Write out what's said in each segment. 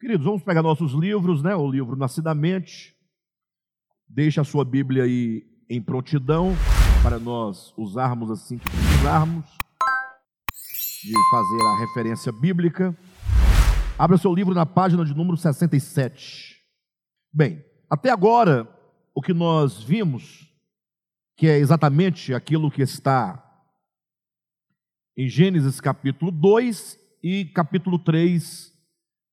Queridos, vamos pegar nossos livros, né? O livro Nascidamente. Deixe a sua Bíblia aí em prontidão para nós usarmos assim que precisarmos de fazer a referência bíblica. Abra seu livro na página de número 67. Bem, até agora, o que nós vimos, que é exatamente aquilo que está em Gênesis capítulo 2 e capítulo 3,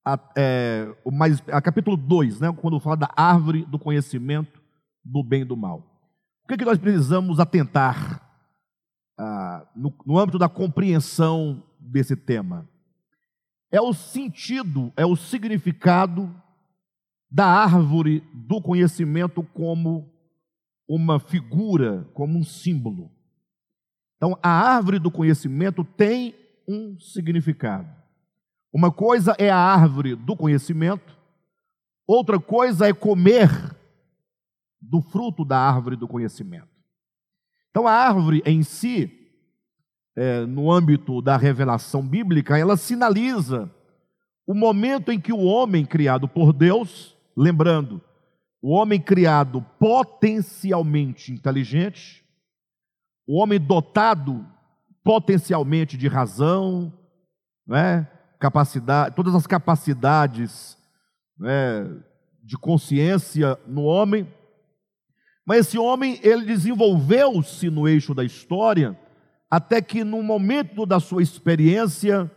a, é, mais, a capítulo 2, né, quando fala da árvore do conhecimento do bem e do mal. O que, é que nós precisamos atentar ah, no, no âmbito da compreensão desse tema? É o sentido, é o significado da árvore do conhecimento como uma figura, como um símbolo. Então, a árvore do conhecimento tem um significado. Uma coisa é a árvore do conhecimento, outra coisa é comer do fruto da árvore do conhecimento. Então, a árvore em si, é, no âmbito da revelação bíblica, ela sinaliza o momento em que o homem criado por Deus, lembrando, o homem criado potencialmente inteligente, o homem dotado potencialmente de razão, né? Capacidade, todas as capacidades né, de consciência no homem. Mas esse homem, ele desenvolveu-se no eixo da história, até que no momento da sua experiência,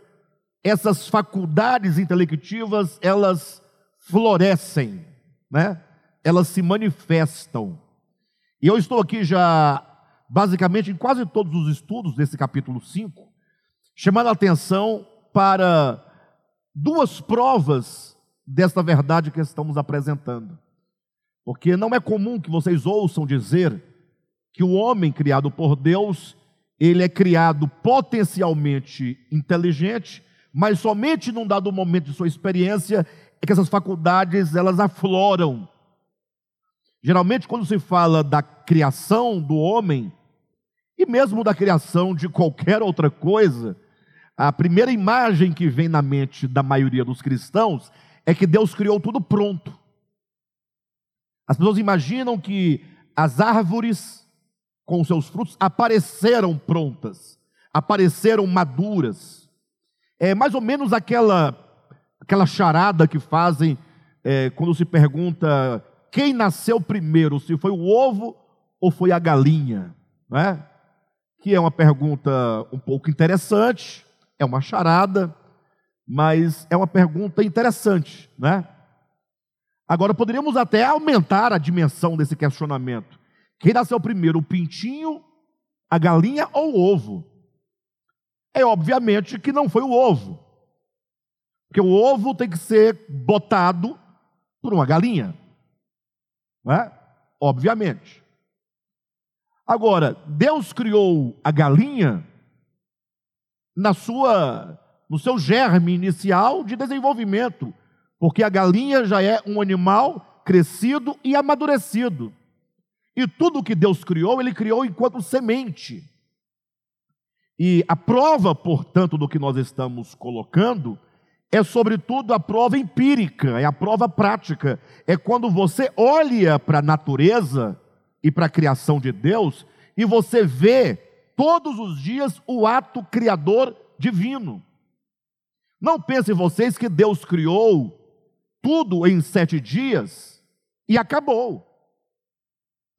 essas faculdades intelectivas, elas florescem, né? Elas se manifestam. E eu estou aqui já, basicamente, em quase todos os estudos desse capítulo 5, chamando a atenção para duas provas desta verdade que estamos apresentando. Porque não é comum que vocês ouçam dizer que o homem criado por Deus, ele é criado potencialmente inteligente, mas somente num dado momento de sua experiência é que essas faculdades elas afloram. Geralmente quando se fala da criação do homem e mesmo da criação de qualquer outra coisa, a primeira imagem que vem na mente da maioria dos cristãos é que Deus criou tudo pronto. As pessoas imaginam que as árvores com seus frutos apareceram prontas, apareceram maduras. É mais ou menos aquela aquela charada que fazem é, quando se pergunta quem nasceu primeiro, se foi o ovo ou foi a galinha, não é? Que é uma pergunta um pouco interessante, é uma charada, mas é uma pergunta interessante, né? Agora poderíamos até aumentar a dimensão desse questionamento. Quem nasceu primeiro, o pintinho, a galinha ou o ovo? É obviamente que não foi o ovo. Porque o ovo tem que ser botado por uma galinha. Não é? Obviamente. Agora, Deus criou a galinha na sua no seu germe inicial de desenvolvimento, porque a galinha já é um animal crescido e amadurecido. E tudo que Deus criou, ele criou enquanto semente. E a prova, portanto, do que nós estamos colocando é sobretudo a prova empírica, é a prova prática. É quando você olha para a natureza e para a criação de Deus e você vê todos os dias o ato criador divino. Não pensem vocês que Deus criou tudo em sete dias e acabou.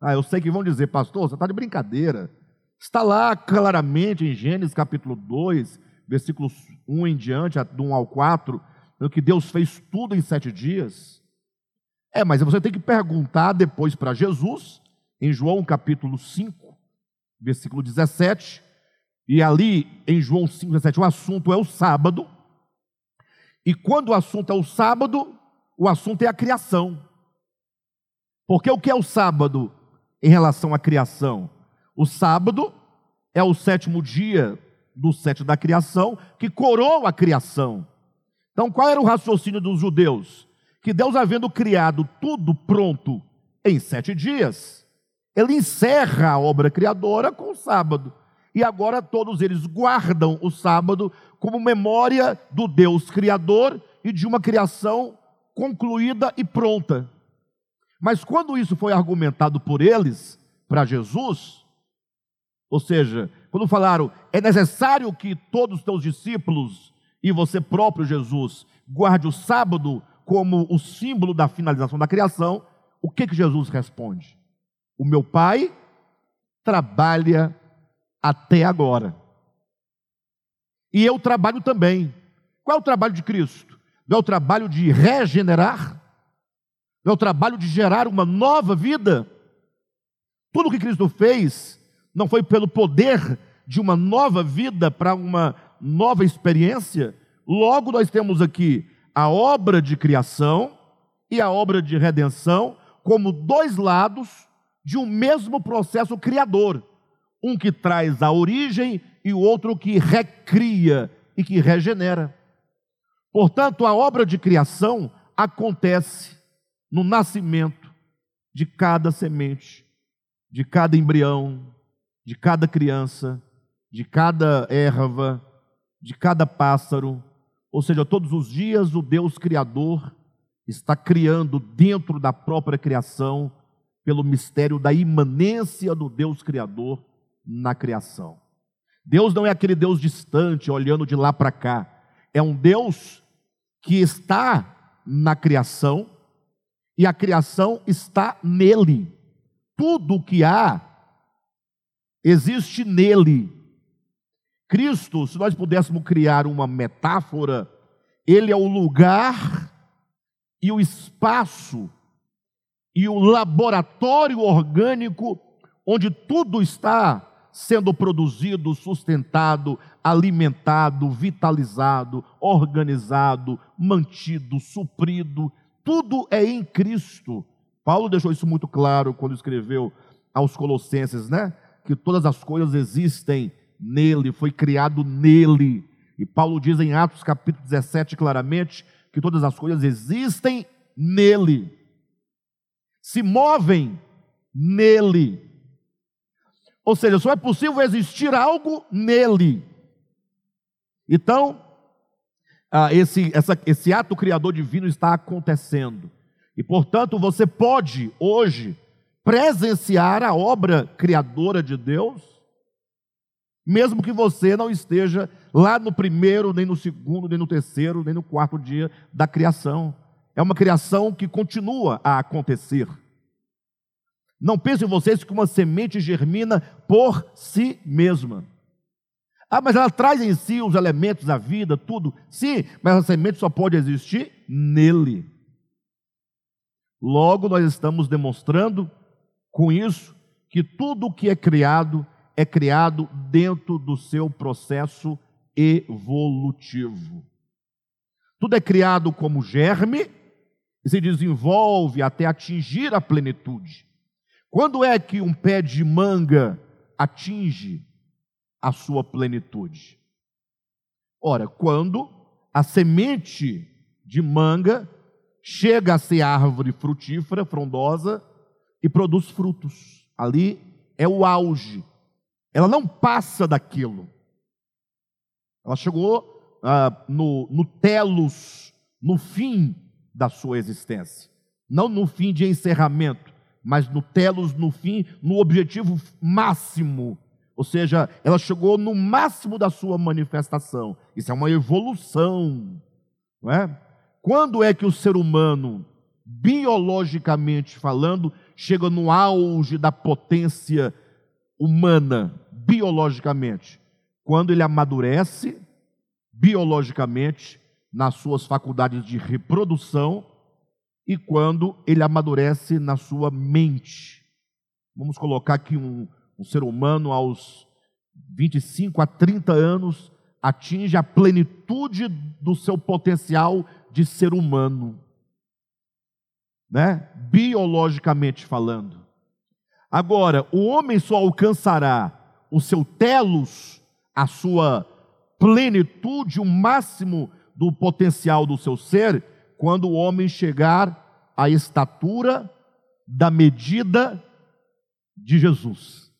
Ah, eu sei que vão dizer, pastor, você está de brincadeira. Está lá claramente em Gênesis capítulo 2, versículos 1 em diante, do 1 ao 4, que Deus fez tudo em sete dias. É, mas você tem que perguntar depois para Jesus, em João capítulo 5, versículo 17, e ali em João 5, 17, o assunto é o sábado, e quando o assunto é o sábado, o assunto é a criação. Porque o que é o sábado em relação à criação? O sábado é o sétimo dia do sete da criação, que coroa a criação. Então, qual era o raciocínio dos judeus? Que Deus, havendo criado tudo pronto em sete dias, ele encerra a obra criadora com o sábado. E agora todos eles guardam o sábado como memória do Deus Criador e de uma criação concluída e pronta. Mas quando isso foi argumentado por eles para Jesus, ou seja, quando falaram, é necessário que todos os teus discípulos e você próprio, Jesus, guarde o sábado como o símbolo da finalização da criação, o que, que Jesus responde? O meu Pai trabalha até agora. E eu trabalho também. Qual é o trabalho de Cristo? Não é o trabalho de regenerar? Não é o trabalho de gerar uma nova vida? Tudo o que Cristo fez não foi pelo poder de uma nova vida para uma nova experiência? Logo, nós temos aqui a obra de criação e a obra de redenção como dois lados de um mesmo processo criador. Um que traz a origem e o outro que recria e que regenera. Portanto, a obra de criação acontece no nascimento de cada semente, de cada embrião, de cada criança, de cada erva, de cada pássaro. Ou seja, todos os dias o Deus Criador está criando dentro da própria criação, pelo mistério da imanência do Deus Criador na criação. Deus não é aquele Deus distante, olhando de lá para cá. É um Deus que está na criação e a criação está nele. Tudo o que há existe nele. Cristo, se nós pudéssemos criar uma metáfora, ele é o lugar e o espaço e o laboratório orgânico onde tudo está sendo produzido, sustentado, alimentado, vitalizado, organizado, mantido, suprido, tudo é em Cristo. Paulo deixou isso muito claro quando escreveu aos Colossenses, né? Que todas as coisas existem nele, foi criado nele. E Paulo diz em Atos capítulo 17 claramente que todas as coisas existem nele, se movem nele. Ou seja, só é possível existir algo nele. Então, ah, esse, essa, esse ato criador divino está acontecendo. E, portanto, você pode hoje presenciar a obra criadora de Deus, mesmo que você não esteja lá no primeiro, nem no segundo, nem no terceiro, nem no quarto dia da criação. É uma criação que continua a acontecer. Não pensem vocês que uma semente germina por si mesma. Ah, mas ela traz em si os elementos da vida, tudo. Sim, mas a semente só pode existir nele. Logo, nós estamos demonstrando com isso que tudo o que é criado é criado dentro do seu processo evolutivo. Tudo é criado como germe e se desenvolve até atingir a plenitude. Quando é que um pé de manga atinge a sua plenitude? Ora, quando a semente de manga chega a ser árvore frutífera, frondosa e produz frutos. Ali é o auge. Ela não passa daquilo. Ela chegou ah, no, no telos, no fim da sua existência. Não no fim de encerramento, mas no telos, no fim, no objetivo máximo. Ou seja, ela chegou no máximo da sua manifestação. Isso é uma evolução. Não é? Quando é que o ser humano, biologicamente falando, chega no auge da potência humana, biologicamente? Quando ele amadurece, biologicamente, nas suas faculdades de reprodução e quando ele amadurece na sua mente. Vamos colocar aqui um, um ser humano aos 25 a 30 anos atinge a plenitude do seu potencial de ser humano, né? Biologicamente falando. Agora, o homem só alcançará o seu telos, a sua plenitude, o máximo do potencial do seu ser, quando o homem chegar à estatura da medida de Jesus.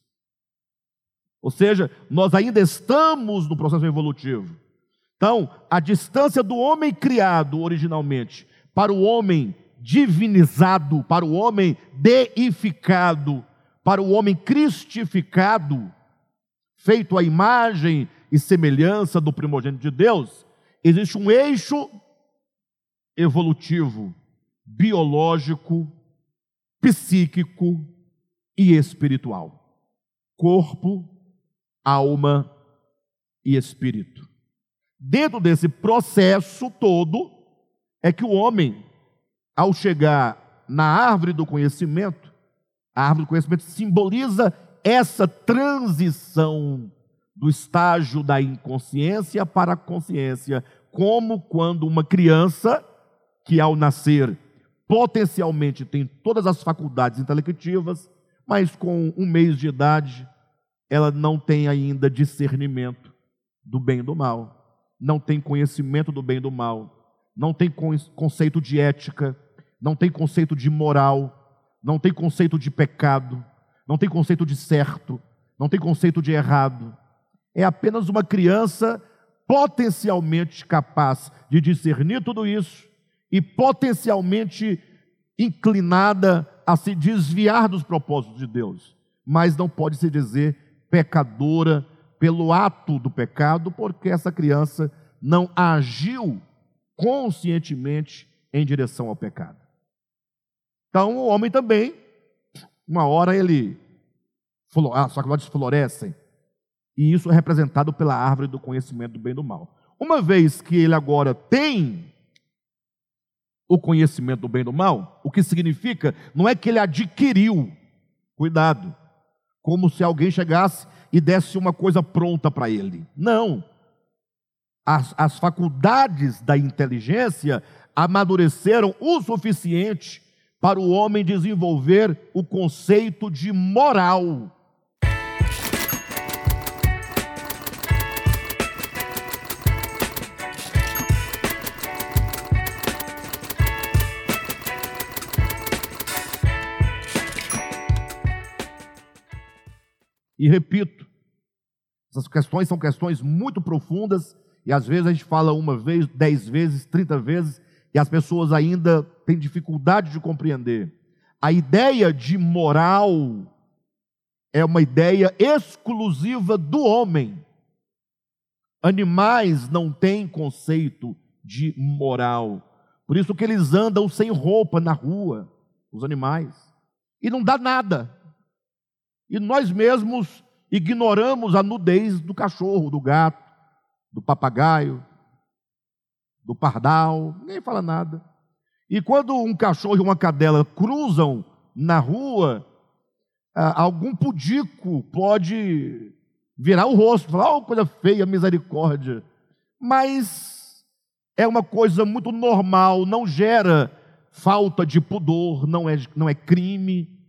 Ou seja, nós ainda estamos no processo evolutivo. Então, a distância do homem criado originalmente para o homem divinizado, para o homem deificado, para o homem cristificado, feito à imagem e semelhança do primogênito de Deus, existe um eixo evolutivo, biológico, psíquico e espiritual. Corpo, alma e espírito. Dentro desse processo todo, é que o homem, ao chegar na árvore do conhecimento, a árvore do conhecimento simboliza essa transição do estágio da inconsciência para a consciência, como quando uma criança que ao nascer potencialmente tem todas as faculdades intelectivas, mas com um mês de idade ela não tem ainda discernimento do bem e do mal, não tem conhecimento do bem e do mal, não tem conceito de ética, não tem conceito de moral, não tem conceito de pecado, não tem conceito de certo, não tem conceito de errado. É apenas uma criança potencialmente capaz de discernir tudo isso e potencialmente inclinada a se desviar dos propósitos de Deus, mas não pode se dizer pecadora pelo ato do pecado, porque essa criança não agiu conscientemente em direção ao pecado. Então, o homem também, uma hora ele, as faculdades florescem, e isso é representado pela árvore do conhecimento do bem e do mal. Uma vez que ele agora tem o conhecimento do bem e do mal, o que significa não é que ele adquiriu, cuidado, como se alguém chegasse e desse uma coisa pronta para ele. Não. As, as faculdades da inteligência amadureceram o suficiente para o homem desenvolver o conceito de moral. E repito, essas questões são questões muito profundas e às vezes a gente fala uma vez, dez vezes, trinta vezes e as pessoas ainda têm dificuldade de compreender. A ideia de moral é uma ideia exclusiva do homem. Animais não têm conceito de moral. Por isso que eles andam sem roupa na rua, os animais. E não dá nada. E nós mesmos ignoramos a nudez do cachorro, do gato, do papagaio, do pardal, ninguém fala nada. E quando um cachorro e uma cadela cruzam na rua, algum pudico pode virar o rosto, falar, oh, coisa feia, misericórdia. Mas é uma coisa muito normal, não gera falta de pudor, não é, não é crime.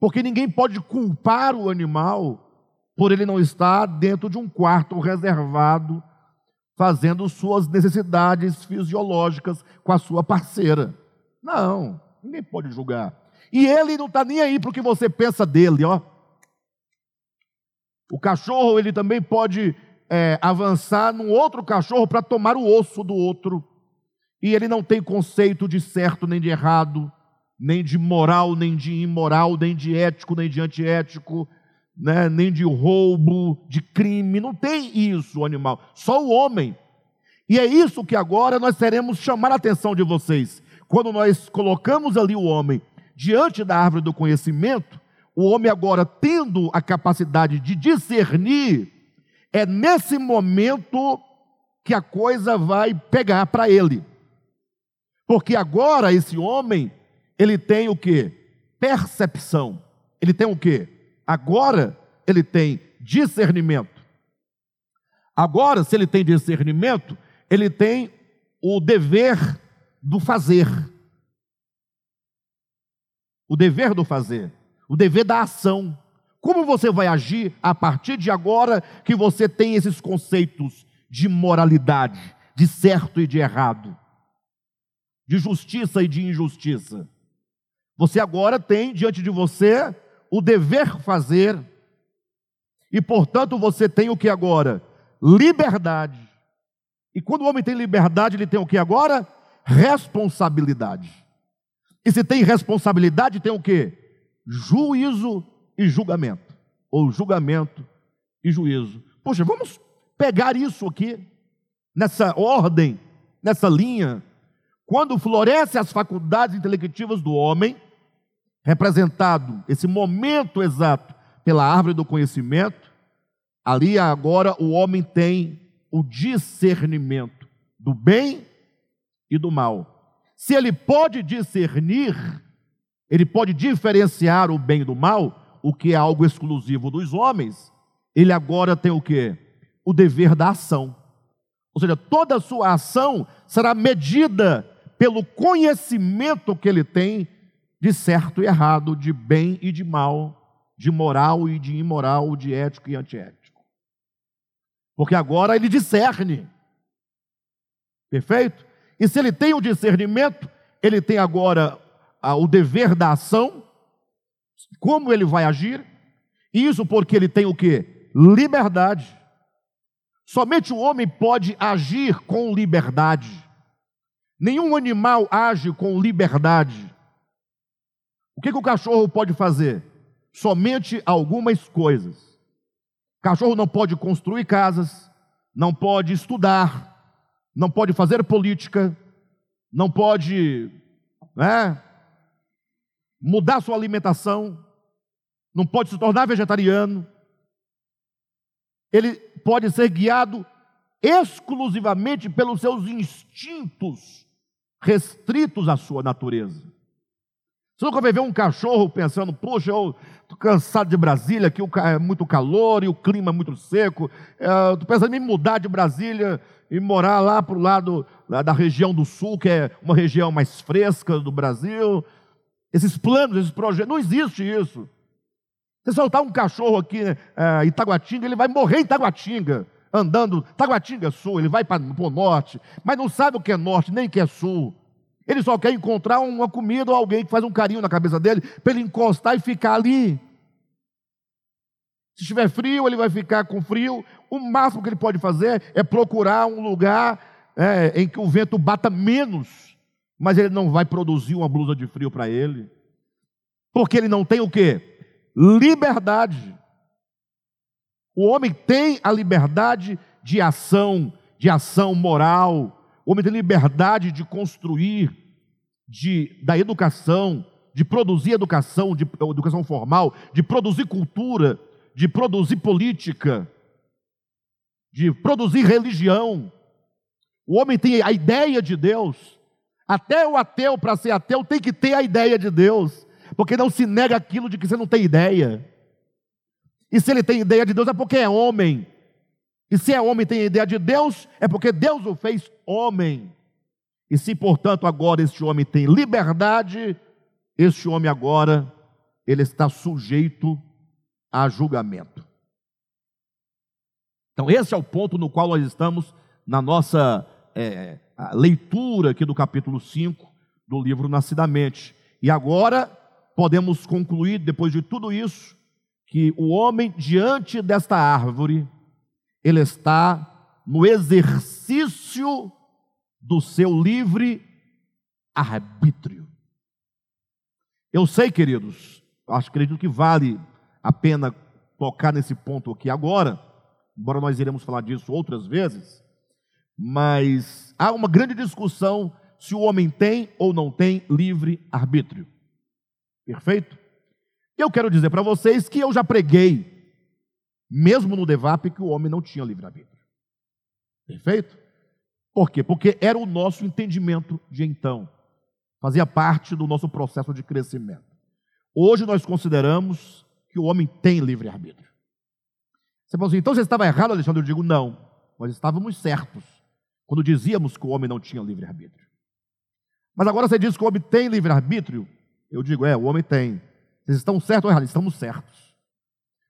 Porque ninguém pode culpar o animal por ele não estar dentro de um quarto reservado, fazendo suas necessidades fisiológicas com a sua parceira. Não, ninguém pode julgar. E ele não está nem aí para o que você pensa dele, ó. O cachorro, ele também pode é, avançar num outro cachorro para tomar o osso do outro. E ele não tem conceito de certo nem de errado nem de moral, nem de imoral, nem de ético, nem de antiético, né? nem de roubo, de crime. Não tem isso o animal, só o homem. E é isso que agora nós teremos chamar a atenção de vocês. Quando nós colocamos ali o homem diante da árvore do conhecimento, o homem agora tendo a capacidade de discernir, é nesse momento que a coisa vai pegar para ele. Porque agora esse homem ele tem o que? Percepção. Ele tem o que? Agora ele tem discernimento. Agora, se ele tem discernimento, ele tem o dever do fazer. O dever do fazer. O dever da ação. Como você vai agir a partir de agora que você tem esses conceitos de moralidade, de certo e de errado, de justiça e de injustiça? Você agora tem diante de você o dever fazer, e portanto você tem o que agora? Liberdade. E quando o homem tem liberdade, ele tem o que agora? responsabilidade. E se tem responsabilidade, tem o quê? Juízo e julgamento. Ou julgamento e juízo. Poxa, vamos pegar isso aqui, nessa ordem, nessa linha. Quando florescem as faculdades intelectivas do homem, representado esse momento exato pela árvore do conhecimento, ali agora o homem tem o discernimento do bem e do mal. Se ele pode discernir, ele pode diferenciar o bem do mal, o que é algo exclusivo dos homens, ele agora tem o que? O dever da ação. Ou seja, toda a sua ação será medida pelo conhecimento que ele tem de certo e errado, de bem e de mal, de moral e de imoral, de ético e antiético. Porque agora ele discerne. Perfeito? E se ele tem o discernimento, ele tem agora ah, o dever da ação, como ele vai agir, isso porque ele tem o que? Liberdade. Somente o homem pode agir com liberdade. Nenhum animal age com liberdade. O que, que o cachorro pode fazer? Somente algumas coisas. O cachorro não pode construir casas, não pode estudar, não pode fazer política, não pode né, mudar sua alimentação, não pode se tornar vegetariano. Ele pode ser guiado exclusivamente pelos seus instintos restritos à sua natureza. Você nunca vai ver um cachorro pensando, poxa, eu estou cansado de Brasília, aqui é muito calor e o clima é muito seco. Estou pensando em mudar de Brasília e morar lá para o lado da região do sul, que é uma região mais fresca do Brasil. Esses planos, esses projetos, não existe isso. Você soltar um cachorro aqui é, em Taguatinga, ele vai morrer em Taguatinga, andando, Taguatinga Sul, ele vai para o norte, mas não sabe o que é norte, nem o que é sul. Ele só quer encontrar uma comida ou alguém que faz um carinho na cabeça dele, para ele encostar e ficar ali. Se estiver frio, ele vai ficar com frio. O máximo que ele pode fazer é procurar um lugar é, em que o vento bata menos, mas ele não vai produzir uma blusa de frio para ele, porque ele não tem o que? Liberdade. O homem tem a liberdade de ação, de ação moral. O homem tem liberdade de construir, de, da educação, de produzir educação, de educação formal, de produzir cultura, de produzir política, de produzir religião. O homem tem a ideia de Deus. Até o ateu, para ser ateu, tem que ter a ideia de Deus, porque não se nega aquilo de que você não tem ideia. E se ele tem ideia de Deus é porque é homem. E se é homem e tem ideia de Deus, é porque Deus o fez homem. E se, portanto, agora este homem tem liberdade, este homem agora, ele está sujeito a julgamento. Então, esse é o ponto no qual nós estamos na nossa é, leitura aqui do capítulo 5 do livro Nascidamente. E agora podemos concluir, depois de tudo isso, que o homem, diante desta árvore, ele está no exercício do seu livre arbítrio. Eu sei, queridos, acho acredito que vale a pena tocar nesse ponto aqui agora, embora nós iremos falar disso outras vezes, mas há uma grande discussão se o homem tem ou não tem livre arbítrio. Perfeito? Eu quero dizer para vocês que eu já preguei, mesmo no DEVAP, que o homem não tinha livre arbítrio. Perfeito? Por quê? Porque era o nosso entendimento de então. Fazia parte do nosso processo de crescimento. Hoje nós consideramos que o homem tem livre-arbítrio. Você fala assim, então você estava errado, Alexandre? Eu digo, não. Nós estávamos certos quando dizíamos que o homem não tinha livre-arbítrio. Mas agora você diz que o homem tem livre-arbítrio? Eu digo, é, o homem tem. Vocês estão certos ou errados? Estamos certos.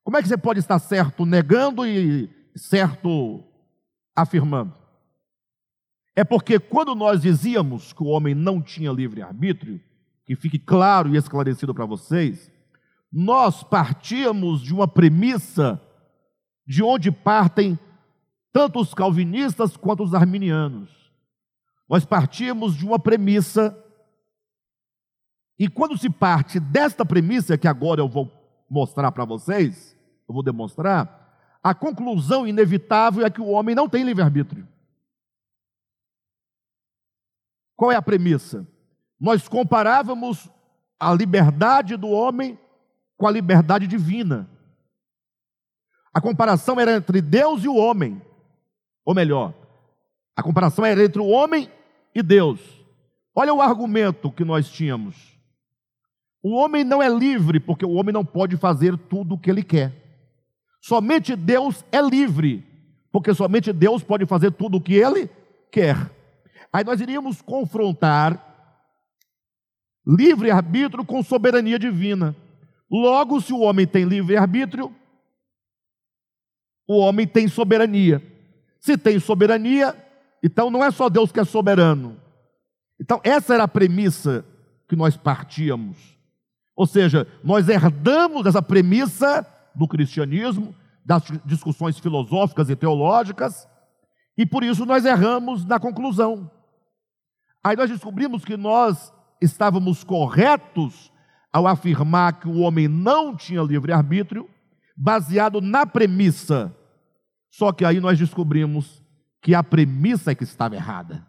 Como é que você pode estar certo negando e certo afirmando? É porque quando nós dizíamos que o homem não tinha livre-arbítrio, que fique claro e esclarecido para vocês, nós partíamos de uma premissa de onde partem tanto os calvinistas quanto os arminianos. nós partimos de uma premissa, e quando se parte desta premissa, que agora eu vou mostrar para vocês, eu vou demonstrar, a conclusão inevitável é que o homem não tem livre-arbítrio. Qual é a premissa? Nós comparávamos a liberdade do homem com a liberdade divina. A comparação era entre Deus e o homem. Ou melhor, a comparação era entre o homem e Deus. Olha o argumento que nós tínhamos. O homem não é livre porque o homem não pode fazer tudo o que ele quer. Somente Deus é livre, porque somente Deus pode fazer tudo o que ele quer. Aí nós iríamos confrontar livre-arbítrio com soberania divina. Logo, se o homem tem livre-arbítrio, o homem tem soberania. Se tem soberania, então não é só Deus que é soberano. Então, essa era a premissa que nós partíamos. Ou seja, nós herdamos essa premissa do cristianismo, das discussões filosóficas e teológicas, e por isso nós erramos na conclusão. Aí nós descobrimos que nós estávamos corretos ao afirmar que o homem não tinha livre-arbítrio, baseado na premissa. Só que aí nós descobrimos que a premissa é que estava errada.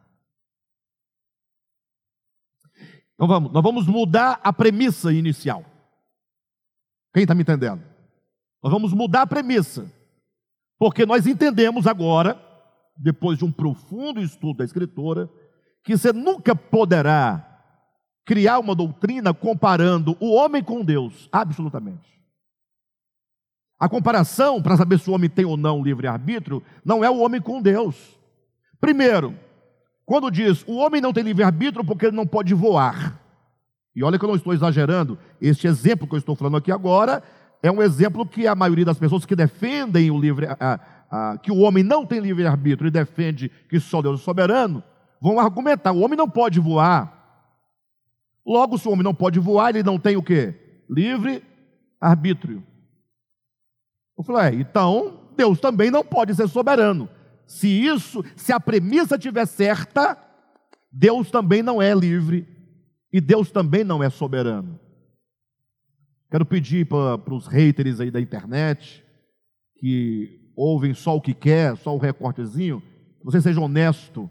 Então vamos, nós vamos mudar a premissa inicial. Quem está me entendendo? Nós vamos mudar a premissa, porque nós entendemos agora, depois de um profundo estudo da Escritura, que você nunca poderá criar uma doutrina comparando o homem com Deus, absolutamente. A comparação, para saber se o homem tem ou não livre-arbítrio, não é o homem com Deus. Primeiro, quando diz o homem não tem livre-arbítrio porque ele não pode voar. E olha que eu não estou exagerando, este exemplo que eu estou falando aqui agora é um exemplo que a maioria das pessoas que defendem o livre, a, a, que o homem não tem livre-arbítrio e defende que só Deus é soberano, vão argumentar: o homem não pode voar. Logo, se o homem não pode voar, ele não tem o quê? Livre-arbítrio. Eu falei, é, então Deus também não pode ser soberano. Se isso, se a premissa estiver certa, Deus também não é livre e Deus também não é soberano. Quero pedir para os haters aí da internet, que ouvem só o que quer, só o recortezinho, que você seja honesto,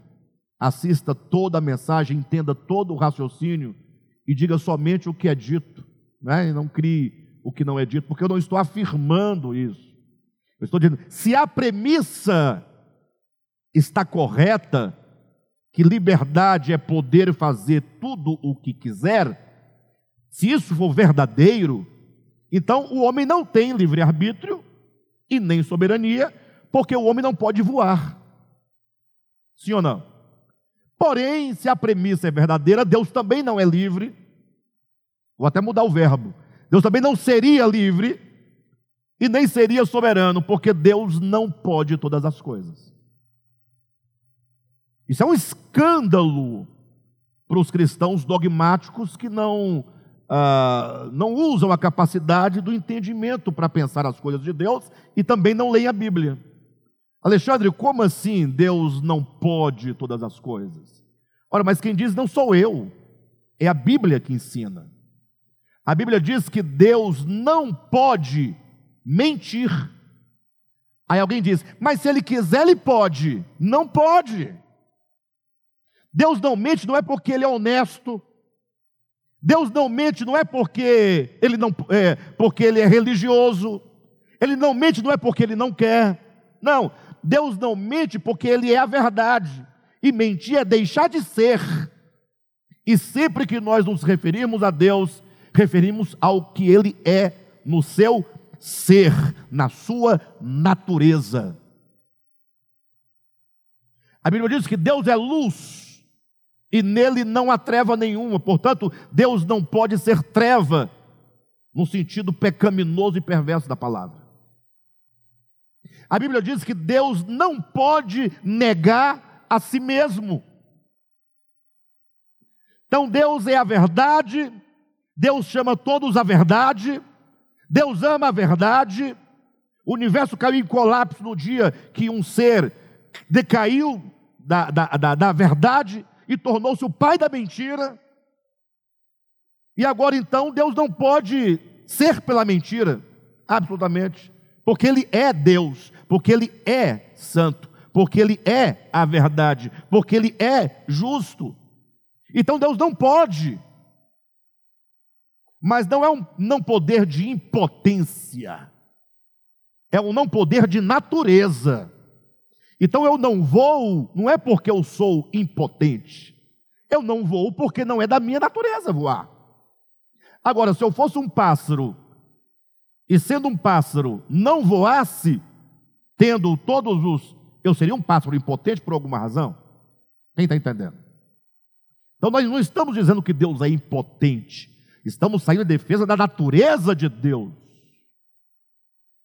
assista toda a mensagem, entenda todo o raciocínio e diga somente o que é dito, né? e não crie o que não é dito, porque eu não estou afirmando isso. Eu estou dizendo, se a premissa está correta, que liberdade é poder fazer tudo o que quiser, se isso for verdadeiro, então o homem não tem livre-arbítrio e nem soberania, porque o homem não pode voar. Sim ou não? Porém, se a premissa é verdadeira, Deus também não é livre. Vou até mudar o verbo. Deus também não seria livre e nem seria soberano, porque Deus não pode todas as coisas. Isso é um escândalo para os cristãos dogmáticos que não ah, não usam a capacidade do entendimento para pensar as coisas de Deus e também não leem a Bíblia. Alexandre, como assim Deus não pode todas as coisas? Ora, mas quem diz não sou eu, é a Bíblia que ensina. A Bíblia diz que Deus não pode mentir. Aí alguém diz, mas se ele quiser, ele pode. Não pode. Deus não mente, não é porque ele é honesto, Deus não mente não é porque ele não é porque ele é religioso. Ele não mente não é porque ele não quer. Não, Deus não mente porque ele é a verdade. E mentir é deixar de ser. E sempre que nós nos referimos a Deus, referimos ao que ele é no seu ser, na sua natureza. A Bíblia diz que Deus é luz e nele não há treva nenhuma. Portanto, Deus não pode ser treva no sentido pecaminoso e perverso da palavra. A Bíblia diz que Deus não pode negar a si mesmo. Então, Deus é a verdade, Deus chama todos a verdade, Deus ama a verdade. O universo caiu em colapso no dia que um ser decaiu da, da, da, da verdade e tornou-se o pai da mentira. E agora então Deus não pode ser pela mentira, absolutamente, porque Ele é Deus, porque Ele é santo, porque Ele é a verdade, porque Ele é justo. Então Deus não pode, mas não é um não poder de impotência, é um não poder de natureza. Então eu não vou, não é porque eu sou impotente, eu não vou porque não é da minha natureza voar. Agora, se eu fosse um pássaro, e sendo um pássaro, não voasse, tendo todos os. Eu seria um pássaro impotente por alguma razão? Quem está entendendo? Então nós não estamos dizendo que Deus é impotente, estamos saindo em defesa da natureza de Deus.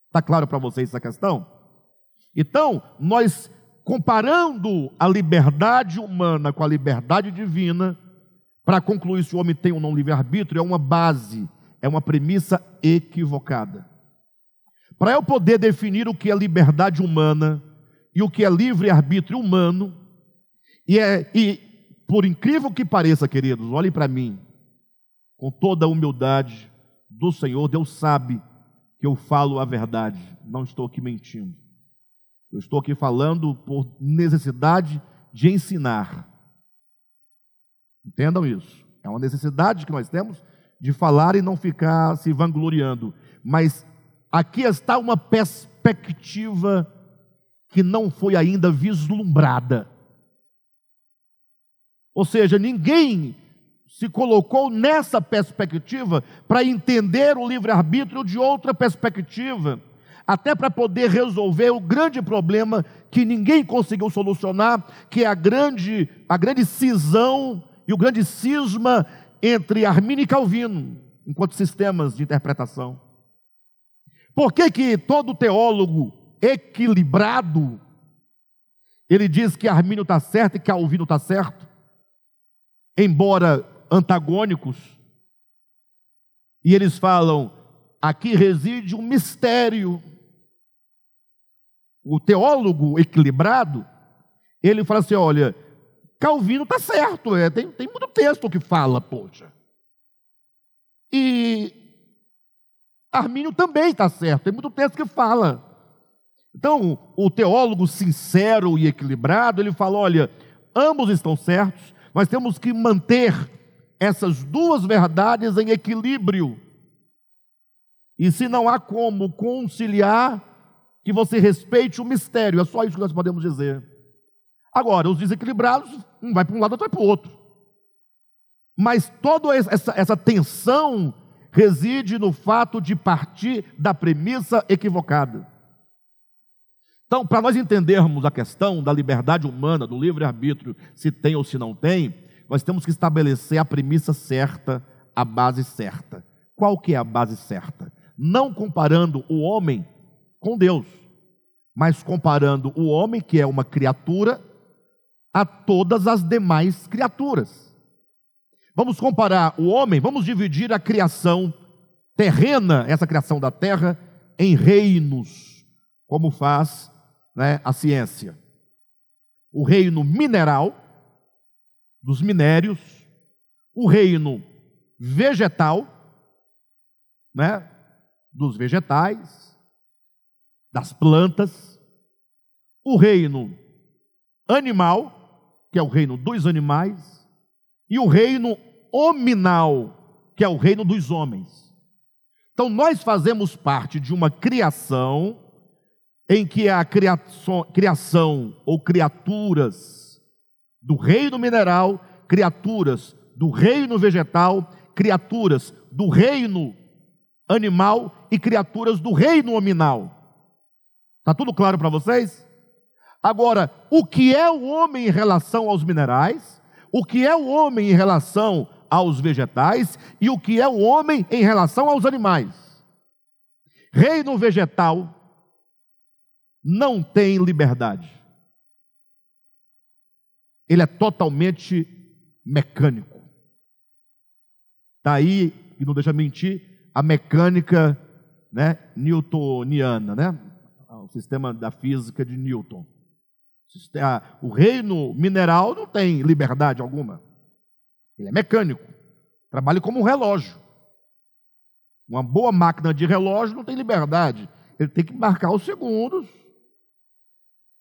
Está claro para vocês essa questão? Então, nós comparando a liberdade humana com a liberdade divina, para concluir se o homem tem ou não livre-arbítrio, é uma base, é uma premissa equivocada. Para eu poder definir o que é liberdade humana e o que é livre-arbítrio humano, e, é, e por incrível que pareça, queridos, olhem para mim, com toda a humildade do Senhor, Deus sabe que eu falo a verdade, não estou aqui mentindo. Eu estou aqui falando por necessidade de ensinar. Entendam isso. É uma necessidade que nós temos de falar e não ficar se vangloriando. Mas aqui está uma perspectiva que não foi ainda vislumbrada. Ou seja, ninguém se colocou nessa perspectiva para entender o livre-arbítrio de outra perspectiva até para poder resolver o grande problema que ninguém conseguiu solucionar, que é a grande, a grande cisão e o grande cisma entre Armínio e Calvino, enquanto sistemas de interpretação. Por que, que todo teólogo equilibrado, ele diz que Armínio está certo e Calvino está certo, embora antagônicos, e eles falam, aqui reside um mistério o teólogo equilibrado, ele fala assim: olha, Calvino está certo, é, tem, tem muito texto que fala, poxa. E Armínio também está certo, tem muito texto que fala. Então, o teólogo sincero e equilibrado, ele fala: olha, ambos estão certos, nós temos que manter essas duas verdades em equilíbrio. E se não há como conciliar, que você respeite o mistério, é só isso que nós podemos dizer. Agora, os desequilibrados, um vai para um lado, outro vai para o outro. Mas toda essa, essa tensão reside no fato de partir da premissa equivocada. Então, para nós entendermos a questão da liberdade humana, do livre-arbítrio, se tem ou se não tem, nós temos que estabelecer a premissa certa, a base certa. Qual que é a base certa? Não comparando o homem com Deus, mas comparando o homem, que é uma criatura, a todas as demais criaturas. Vamos comparar o homem, vamos dividir a criação terrena, essa criação da terra, em reinos, como faz né, a ciência. O reino mineral, dos minérios, o reino vegetal, né, dos vegetais, das plantas, o reino animal, que é o reino dos animais, e o reino hominal, que é o reino dos homens. Então nós fazemos parte de uma criação em que a criação, criação ou criaturas do reino mineral, criaturas do reino vegetal, criaturas do reino animal e criaturas do reino hominal. Está tudo claro para vocês? Agora, o que é o homem em relação aos minerais? O que é o homem em relação aos vegetais? E o que é o homem em relação aos animais? Reino vegetal não tem liberdade. Ele é totalmente mecânico. Daí, tá e não deixa mentir, a mecânica né, newtoniana, né? O sistema da física de Newton. O reino mineral não tem liberdade alguma. Ele é mecânico. Trabalha como um relógio. Uma boa máquina de relógio não tem liberdade. Ele tem que marcar os segundos.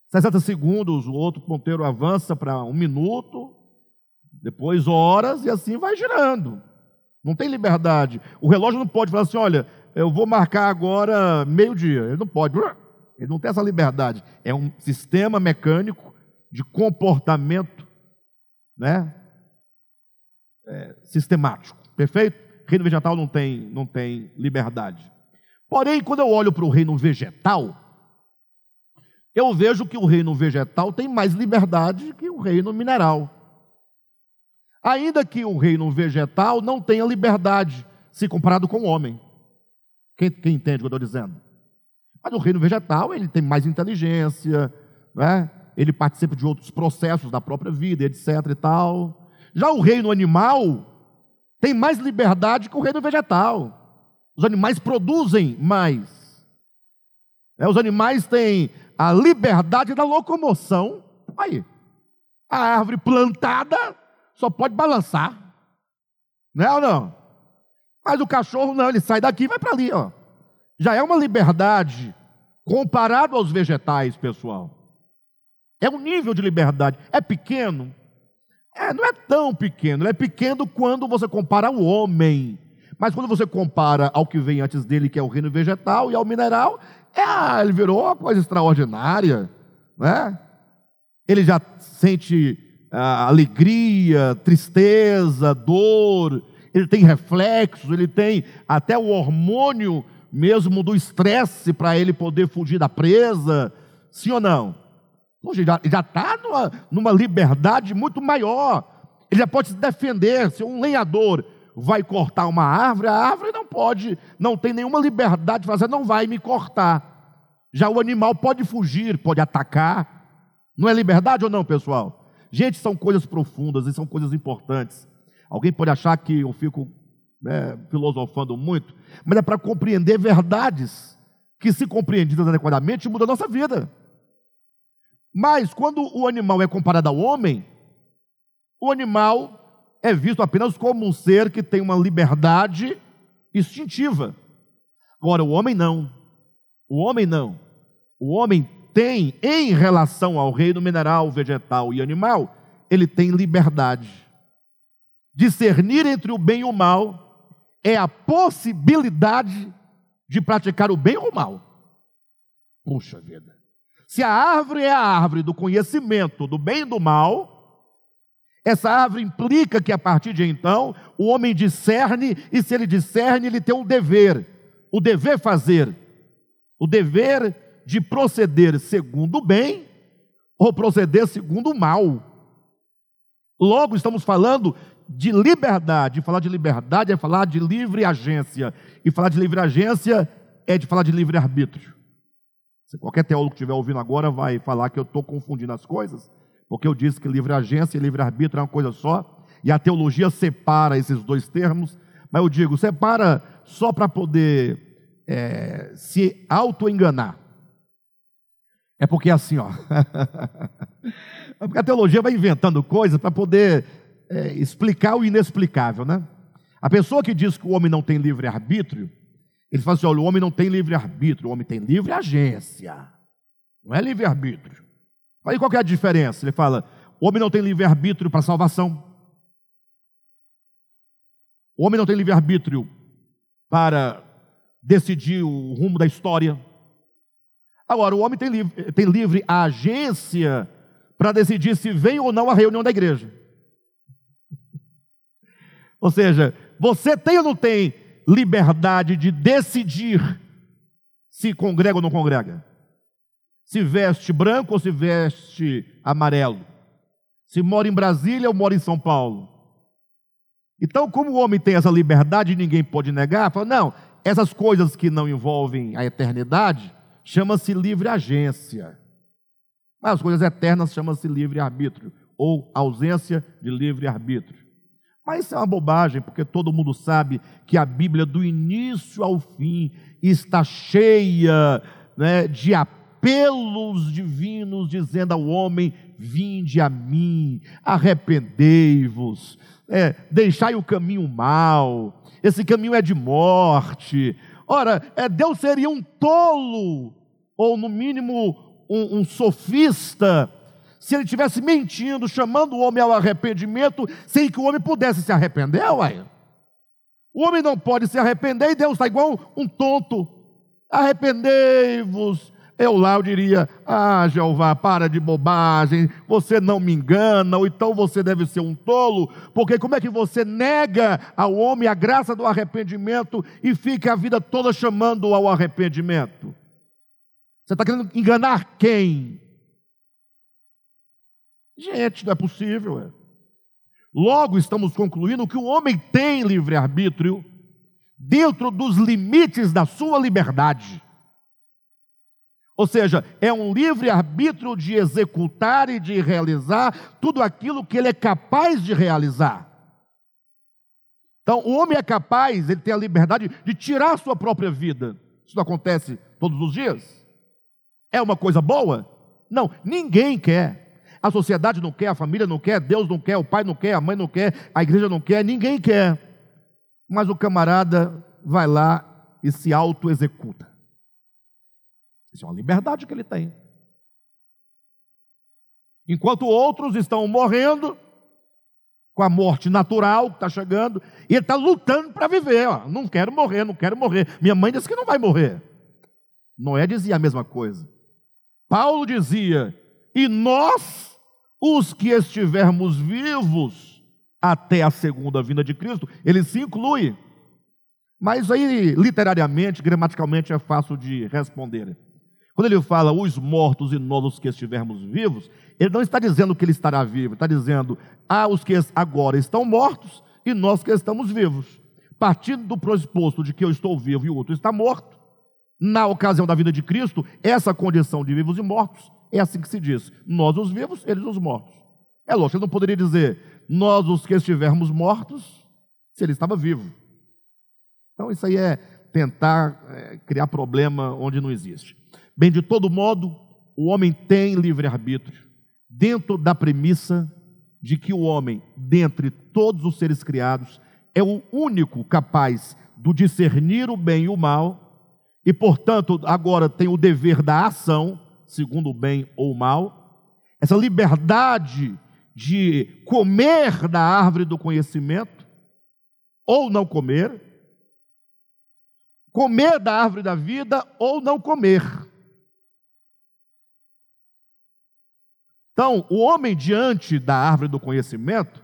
60 segundos, o outro ponteiro avança para um minuto, depois horas, e assim vai girando. Não tem liberdade. O relógio não pode falar assim: olha, eu vou marcar agora meio-dia. Ele não pode. Ele não tem essa liberdade. É um sistema mecânico de comportamento né? É, sistemático. Perfeito? Reino vegetal não tem, não tem liberdade. Porém, quando eu olho para o reino vegetal, eu vejo que o reino vegetal tem mais liberdade que o reino mineral. Ainda que o reino vegetal não tenha liberdade se comparado com o homem. Quem, quem entende o que eu estou dizendo? Mas o reino vegetal ele tem mais inteligência, né? ele participa de outros processos da própria vida, etc. e tal. Já o reino animal tem mais liberdade que o reino vegetal. Os animais produzem mais. É, os animais têm a liberdade da locomoção. Aí, a árvore plantada só pode balançar. Não é ou não? Mas o cachorro não, ele sai daqui e vai para ali, ó. Já é uma liberdade comparado aos vegetais, pessoal. É um nível de liberdade. É pequeno? É, não é tão pequeno. É pequeno quando você compara ao homem. Mas quando você compara ao que vem antes dele, que é o reino vegetal, e ao mineral, é, ele virou uma coisa extraordinária. Né? Ele já sente ah, alegria, tristeza, dor, ele tem reflexos, ele tem até o hormônio mesmo do estresse para ele poder fugir da presa. Sim ou não? Poxa, já está numa, numa liberdade muito maior. Ele já pode se defender. Se um lenhador vai cortar uma árvore, a árvore não pode, não tem nenhuma liberdade de fazer, não vai me cortar. Já o animal pode fugir, pode atacar. Não é liberdade ou não, pessoal? Gente, são coisas profundas e são coisas importantes. Alguém pode achar que eu fico né, filosofando muito, mas é para compreender verdades que, se compreendidas adequadamente, mudam a nossa vida. Mas quando o animal é comparado ao homem, o animal é visto apenas como um ser que tem uma liberdade instintiva. Agora, o homem não. O homem não. O homem tem, em relação ao reino mineral, vegetal e animal, ele tem liberdade. Discernir entre o bem e o mal é a possibilidade de praticar o bem ou o mal. Puxa vida. Se a árvore é a árvore do conhecimento do bem e do mal, essa árvore implica que a partir de então o homem discerne, e se ele discerne, ele tem um dever, o dever fazer, o dever de proceder segundo o bem ou proceder segundo o mal. Logo, estamos falando de liberdade. Falar de liberdade é falar de livre agência. E falar de livre agência é de falar de livre arbítrio. Se qualquer teólogo que estiver ouvindo agora vai falar que eu estou confundindo as coisas, porque eu disse que livre agência e livre arbítrio é uma coisa só, e a teologia separa esses dois termos, mas eu digo, separa só para poder é, se auto-enganar. É porque é assim, ó. é porque a teologia vai inventando coisas para poder é, explicar o inexplicável, né? A pessoa que diz que o homem não tem livre arbítrio, ele fala assim: olha, o homem não tem livre arbítrio, o homem tem livre agência. Não é livre arbítrio. Aí qual é a diferença? Ele fala: o homem não tem livre-arbítrio para salvação. O homem não tem livre-arbítrio para decidir o rumo da história. Agora, o homem tem livre, tem livre agência para decidir se vem ou não a reunião da igreja. Ou seja, você tem ou não tem liberdade de decidir se congrega ou não congrega? se veste branco ou se veste amarelo, se mora em Brasília ou mora em São Paulo. Então, como o homem tem essa liberdade ninguém pode negar, fala, não, essas coisas que não envolvem a eternidade, chama-se livre agência. Mas as coisas eternas chama-se livre arbítrio, ou ausência de livre arbítrio. Mas isso é uma bobagem, porque todo mundo sabe que a Bíblia, do início ao fim, está cheia né, de apelos divinos dizendo ao homem: vinde a mim, arrependei-vos, é, deixai o caminho mal, esse caminho é de morte. Ora, é, Deus seria um tolo, ou no mínimo um, um sofista, se ele estivesse mentindo, chamando o homem ao arrependimento, sem que o homem pudesse se arrepender, uai. O homem não pode se arrepender e Deus está igual um tonto. Arrependei-vos. Eu lá eu diria: Ah, Jeová, para de bobagem, você não me engana, ou então você deve ser um tolo, porque como é que você nega ao homem a graça do arrependimento e fica a vida toda chamando ao arrependimento? Você está querendo enganar quem? Gente, não é possível. É. Logo, estamos concluindo que o homem tem livre-arbítrio dentro dos limites da sua liberdade. Ou seja, é um livre-arbítrio de executar e de realizar tudo aquilo que ele é capaz de realizar. Então, o homem é capaz, ele tem a liberdade de tirar a sua própria vida. Isso não acontece todos os dias? É uma coisa boa? Não, ninguém quer. A sociedade não quer, a família não quer, Deus não quer, o pai não quer, a mãe não quer, a igreja não quer, ninguém quer. Mas o camarada vai lá e se auto-executa. Isso é uma liberdade que ele tem. Enquanto outros estão morrendo com a morte natural que está chegando, e ele está lutando para viver. Ó. Não quero morrer, não quero morrer. Minha mãe disse que não vai morrer. Noé dizia a mesma coisa. Paulo dizia: e nós os que estivermos vivos até a segunda vinda de Cristo, ele se inclui. Mas aí, literariamente, gramaticalmente, é fácil de responder. Quando ele fala os mortos e nós os que estivermos vivos, ele não está dizendo que ele estará vivo, está dizendo há os que agora estão mortos e nós que estamos vivos. Partindo do pressuposto de que eu estou vivo e o outro está morto, na ocasião da vida de Cristo, essa condição de vivos e mortos é assim que se diz: nós os vivos, eles os mortos. É lógico, ele não poderia dizer nós os que estivermos mortos, se ele estava vivo. Então, isso aí é tentar é, criar problema onde não existe. Bem, de todo modo, o homem tem livre-arbítrio, dentro da premissa de que o homem, dentre todos os seres criados, é o único capaz do discernir o bem e o mal, e, portanto, agora tem o dever da ação, segundo o bem ou o mal, essa liberdade de comer da árvore do conhecimento, ou não comer, comer da árvore da vida ou não comer. Então, o homem diante da árvore do conhecimento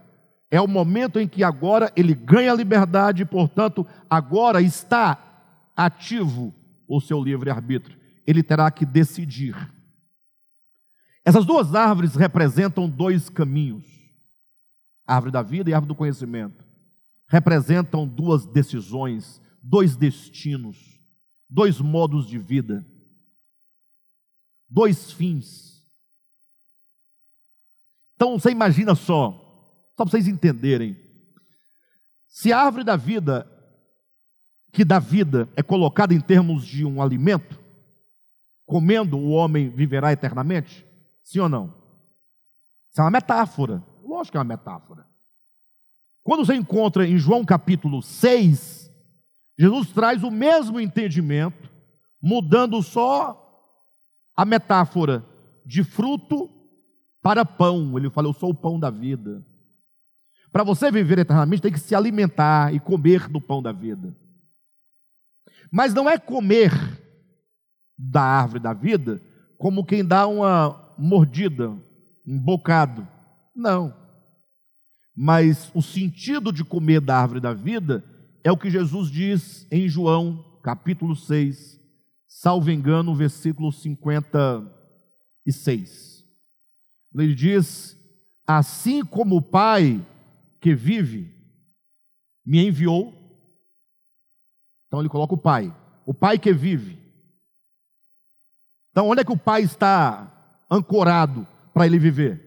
é o momento em que agora ele ganha liberdade e, portanto, agora está ativo o seu livre-arbítrio. Ele terá que decidir. Essas duas árvores representam dois caminhos: a árvore da vida e a árvore do conhecimento. Representam duas decisões, dois destinos, dois modos de vida, dois fins. Então você imagina só, só para vocês entenderem, se a árvore da vida, que dá vida, é colocada em termos de um alimento, comendo o homem viverá eternamente? Sim ou não? Isso é uma metáfora. Lógico que é uma metáfora. Quando você encontra em João capítulo 6, Jesus traz o mesmo entendimento, mudando só a metáfora de fruto para pão. Ele fala: Eu sou o pão da vida. Para você viver eternamente, tem que se alimentar e comer do pão da vida. Mas não é comer da árvore da vida como quem dá uma mordida, um bocado. Não. Mas o sentido de comer da árvore da vida é o que Jesus diz em João, capítulo 6, salvo engano, versículo 56. Ele diz: Assim como o Pai que vive me enviou, então ele coloca o Pai, o Pai que vive. Então, onde é que o Pai está ancorado para ele viver?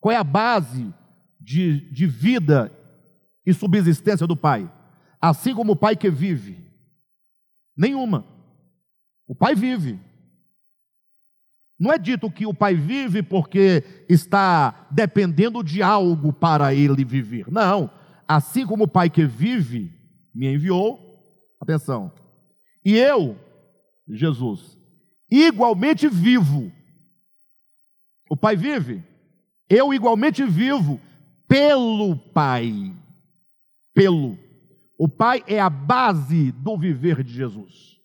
Qual é a base de, de vida e subsistência do pai? Assim como o pai que vive? Nenhuma. O pai vive. Não é dito que o pai vive porque está dependendo de algo para ele viver. Não. Assim como o pai que vive me enviou, atenção. E eu, Jesus, igualmente vivo. O pai vive. Eu igualmente vivo pelo pai. Pelo. O pai é a base do viver de Jesus.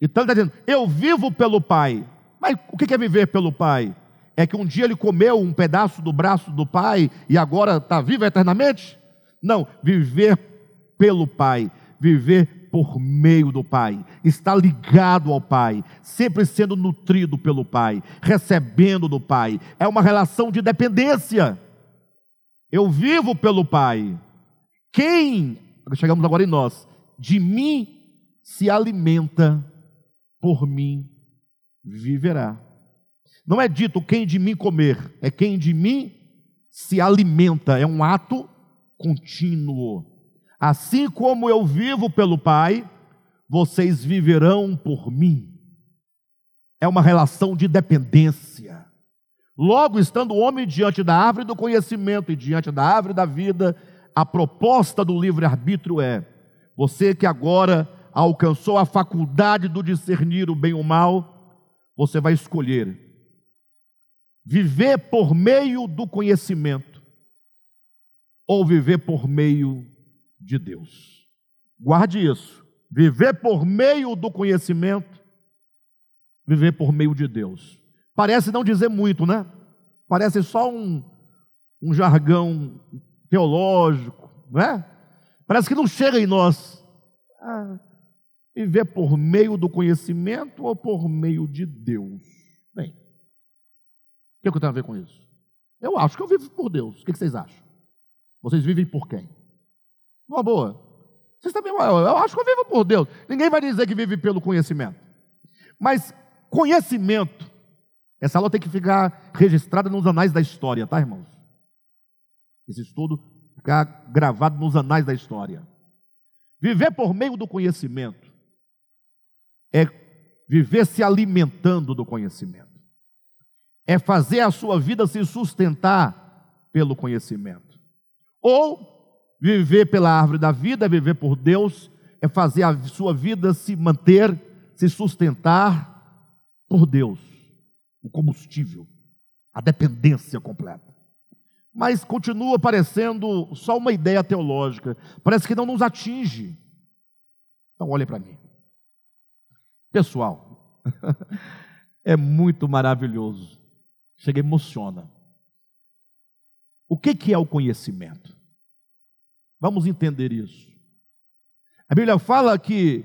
Então ele está dizendo: eu vivo pelo pai. Mas o que é viver pelo Pai? É que um dia ele comeu um pedaço do braço do Pai e agora está vivo eternamente? Não, viver pelo Pai, viver por meio do Pai, está ligado ao Pai, sempre sendo nutrido pelo Pai, recebendo do Pai. É uma relação de dependência. Eu vivo pelo Pai. Quem, chegamos agora em nós, de mim se alimenta, por mim viverá. Não é dito quem de mim comer, é quem de mim se alimenta, é um ato contínuo. Assim como eu vivo pelo Pai, vocês viverão por mim. É uma relação de dependência. Logo, estando o homem diante da árvore do conhecimento e diante da árvore da vida, a proposta do livre-arbítrio é: você que agora alcançou a faculdade do discernir o bem e o mal, você vai escolher viver por meio do conhecimento ou viver por meio de Deus. Guarde isso. Viver por meio do conhecimento, viver por meio de Deus. Parece não dizer muito, né? Parece só um, um jargão teológico, não é? Parece que não chega em nós. Ah, Viver por meio do conhecimento ou por meio de Deus? Bem, o que, é que eu tenho a ver com isso? Eu acho que eu vivo por Deus. O que, vocês acham? Vocês vivem por quem? Uma boa. Vocês também, eu acho que eu vivo por Deus. Ninguém vai dizer que vive pelo conhecimento. Mas conhecimento, essa aula tem que ficar registrada nos anais da história, tá, irmãos? Esse estudo ficar gravado nos anais da história. Viver por meio do conhecimento é viver se alimentando do conhecimento, é fazer a sua vida se sustentar pelo conhecimento, ou viver pela árvore da vida, viver por Deus, é fazer a sua vida se manter, se sustentar por Deus, o combustível, a dependência completa. Mas continua parecendo só uma ideia teológica, parece que não nos atinge. Então, olhe para mim. Pessoal, é muito maravilhoso. Chega emociona. O que, que é o conhecimento? Vamos entender isso. A Bíblia fala que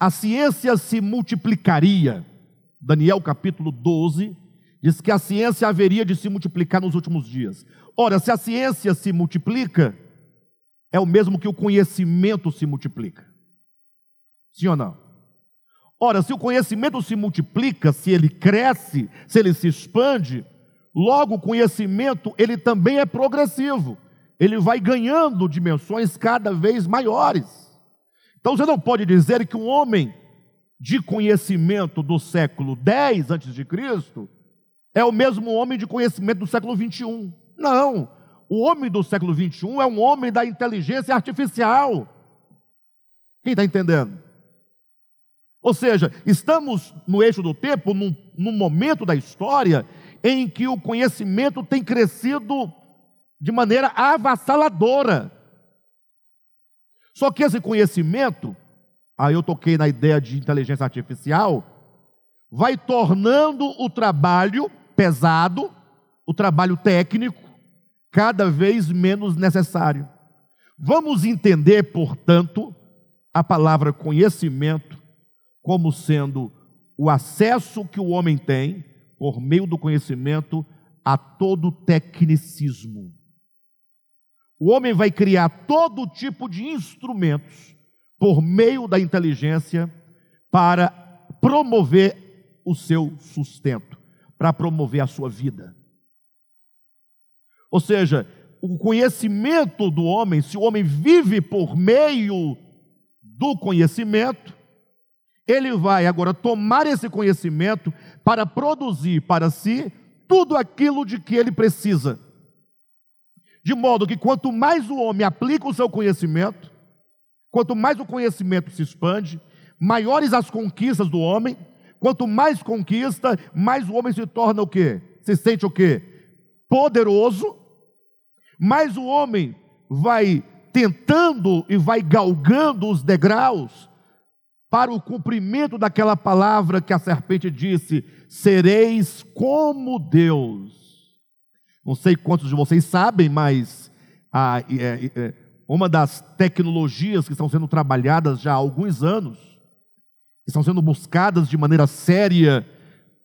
a ciência se multiplicaria. Daniel capítulo 12 diz que a ciência haveria de se multiplicar nos últimos dias. Ora, se a ciência se multiplica, é o mesmo que o conhecimento se multiplica. Sim ou não? Ora, se o conhecimento se multiplica, se ele cresce, se ele se expande, logo o conhecimento ele também é progressivo. Ele vai ganhando dimensões cada vez maiores. Então você não pode dizer que um homem de conhecimento do século 10 antes de Cristo é o mesmo homem de conhecimento do século 21. Não. O homem do século 21 é um homem da inteligência artificial. Quem está entendendo? Ou seja, estamos no eixo do tempo, num, num momento da história em que o conhecimento tem crescido de maneira avassaladora. Só que esse conhecimento, aí eu toquei na ideia de inteligência artificial, vai tornando o trabalho pesado, o trabalho técnico, cada vez menos necessário. Vamos entender, portanto, a palavra conhecimento como sendo o acesso que o homem tem, por meio do conhecimento, a todo tecnicismo. O homem vai criar todo tipo de instrumentos por meio da inteligência para promover o seu sustento, para promover a sua vida. Ou seja, o conhecimento do homem, se o homem vive por meio do conhecimento, ele vai agora tomar esse conhecimento para produzir para si tudo aquilo de que ele precisa. De modo que quanto mais o homem aplica o seu conhecimento, quanto mais o conhecimento se expande, maiores as conquistas do homem, quanto mais conquista, mais o homem se torna o quê? Se sente o quê? Poderoso, mais o homem vai tentando e vai galgando os degraus para o cumprimento daquela palavra que a serpente disse: sereis como Deus. Não sei quantos de vocês sabem, mas a, é, é, uma das tecnologias que estão sendo trabalhadas já há alguns anos, que estão sendo buscadas de maneira séria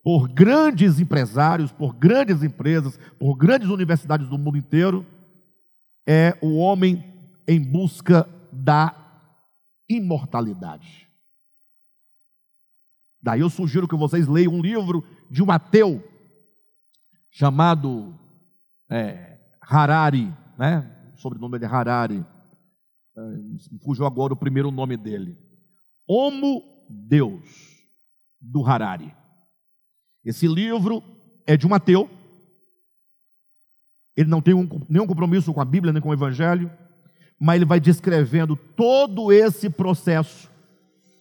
por grandes empresários, por grandes empresas, por grandes universidades do mundo inteiro, é o homem em busca da imortalidade. Daí eu sugiro que vocês leiam um livro de um ateu chamado é, Harari, né? O sobrenome é Harari. É, fugiu agora o primeiro nome dele. Homo Deus, do Harari. Esse livro é de um ateu. Ele não tem um, nenhum compromisso com a Bíblia, nem com o Evangelho, mas ele vai descrevendo todo esse processo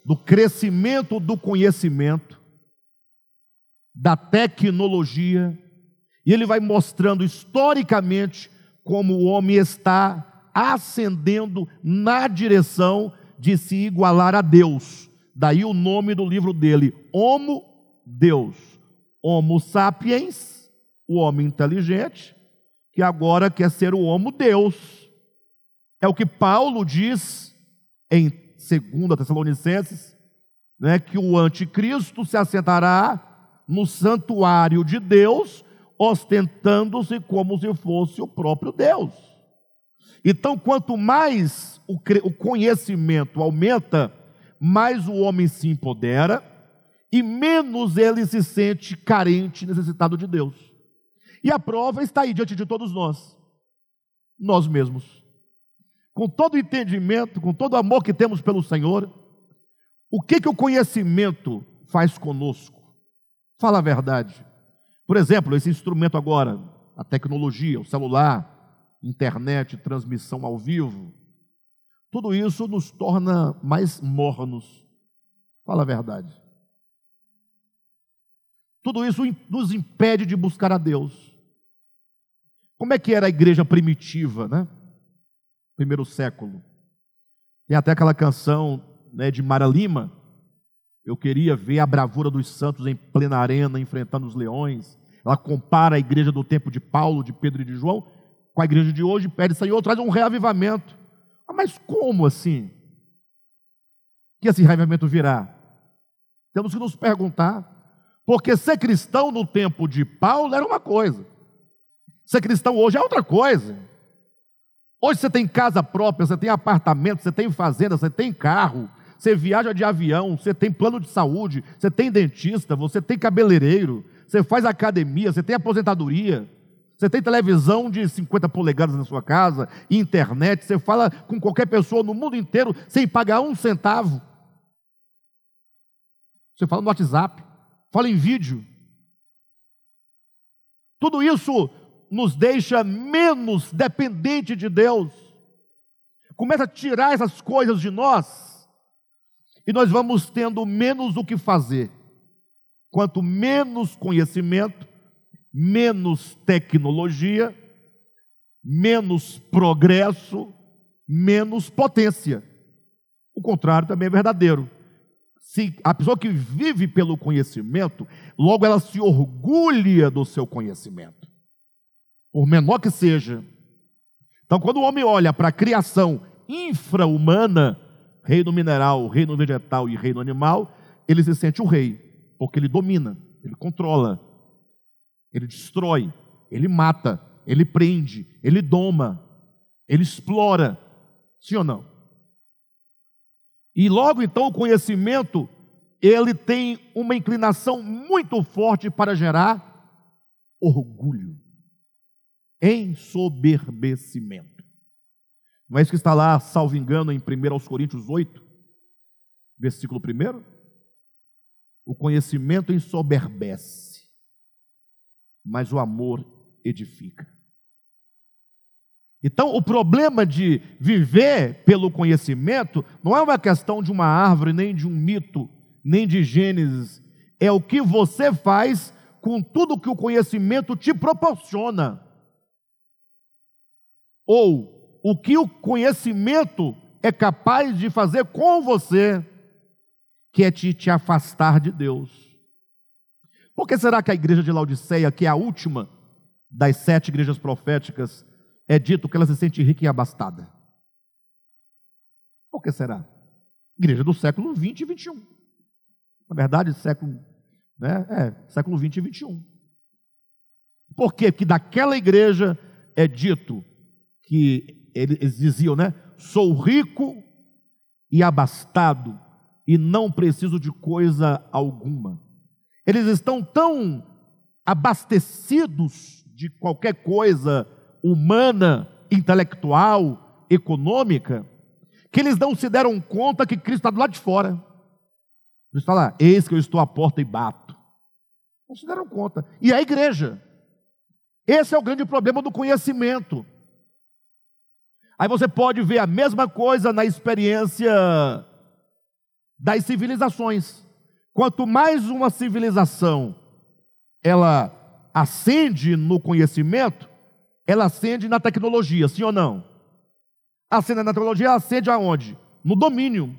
do crescimento do conhecimento, da tecnologia, e ele vai mostrando historicamente como o homem está ascendendo na direção de se igualar a Deus. Daí o nome do livro dele, Homo Deus. Homo sapiens, o homem inteligente, que agora quer ser o Homo Deus. É o que Paulo diz em segundo Tessalonicenses, né, que o anticristo se assentará no santuário de Deus, ostentando-se como se fosse o próprio Deus. Então, quanto mais o, conhecimento aumenta, mais o homem se empodera e menos ele se sente carente, necessitado de Deus. E a prova está aí diante de todos nós, nós mesmos com todo o entendimento, com todo o amor que temos pelo Senhor, o que, que o conhecimento faz conosco? Fala a verdade. Por exemplo, esse instrumento agora, a tecnologia, o celular, internet, transmissão ao vivo, tudo isso nos torna mais mornos. Fala a verdade. Tudo isso nos impede de buscar a Deus. Como é que era a igreja primitiva, né? primeiro século. Tem até aquela canção né, de Mara Lima, eu queria ver a bravura dos santos em plena arena, enfrentando os leões. Ela compara a igreja do tempo de Paulo, de Pedro e de João, com a igreja de hoje, pede, Senhor, traz um reavivamento. Ah, mas como assim? Que esse reavivamento virá? Temos que nos perguntar. Porque ser cristão no tempo de Paulo era uma coisa, ser cristão hoje é outra coisa. Hoje você tem casa própria, você tem apartamento, você tem fazenda, você tem carro, você viaja de avião, você tem plano de saúde, você tem dentista, você tem cabeleireiro, você faz academia, você tem aposentadoria, você tem televisão de 50 polegadas na sua casa, internet, você fala com qualquer pessoa no mundo inteiro sem pagar um centavo. Você fala no WhatsApp, fala em vídeo. Tudo isso nos deixa menos dependente de Deus. Começa a tirar essas coisas de nós e nós vamos tendo menos o que fazer. Quanto menos conhecimento, menos tecnologia, menos progresso, menos potência. O contrário também é verdadeiro. Se a pessoa que vive pelo conhecimento, logo ela se orgulha do seu conhecimento por menor que seja. Então, quando o homem olha para a criação infra-humana, reino mineral, reino vegetal e reino animal, ele se sente o rei, porque ele domina, ele controla, ele destrói, ele mata, ele prende, ele doma, ele explora. Sim ou não? E logo então o conhecimento, ele tem uma inclinação muito forte para gerar orgulho ensoberbecimento. Não é isso que está lá, salvo engano, em 1 Coríntios 8, versículo 1? O conhecimento ensoberbece, mas o amor edifica. Então, o problema de viver pelo conhecimento não é uma questão de uma árvore, nem de um mito, nem de Gênesis. É o que você faz com tudo que o conhecimento te proporciona. Ou o que o conhecimento é capaz de fazer com você, que é te, te afastar de Deus. Por que será que a igreja de Laodiceia, que é a última das sete igrejas proféticas, é dito que ela se sente rica e abastada? Por que será? Igreja do século 20 e 21. Na verdade, século, né, é, século 20 e 21. Por que que daquela igreja é dito que eles diziam, né? Sou rico e abastado e não preciso de coisa alguma. Eles estão tão abastecidos de qualquer coisa humana, intelectual, econômica, que eles não se deram conta que Cristo está do lado de fora. Eles falam, eis que eu estou à porta e bato. Não se deram conta. E a igreja. Esse é o grande problema do conhecimento. Aí você pode ver a mesma coisa na experiência das civilizações. Quanto mais uma civilização ela acende no conhecimento, ela acende na tecnologia, sim ou não? Acende na tecnologia, acende aonde? No domínio.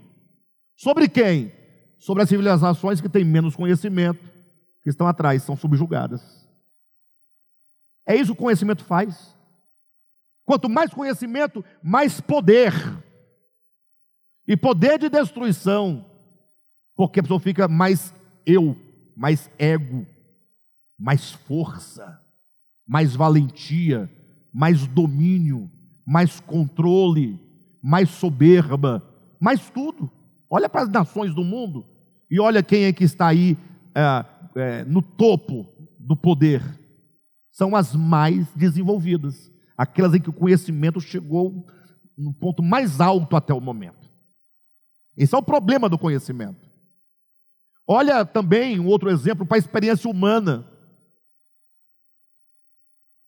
Sobre quem? Sobre as civilizações que têm menos conhecimento, que estão atrás, são subjugadas. É isso que o conhecimento faz. Quanto mais conhecimento, mais poder. E poder de destruição. Porque a pessoa fica mais eu, mais ego, mais força, mais valentia, mais domínio, mais controle, mais soberba, mais tudo. Olha para as nações do mundo e olha quem é que está aí é, é, no topo do poder. São as mais desenvolvidas aquelas em que o conhecimento chegou no ponto mais alto até o momento. Esse é o problema do conhecimento. Olha também um outro exemplo para a experiência humana.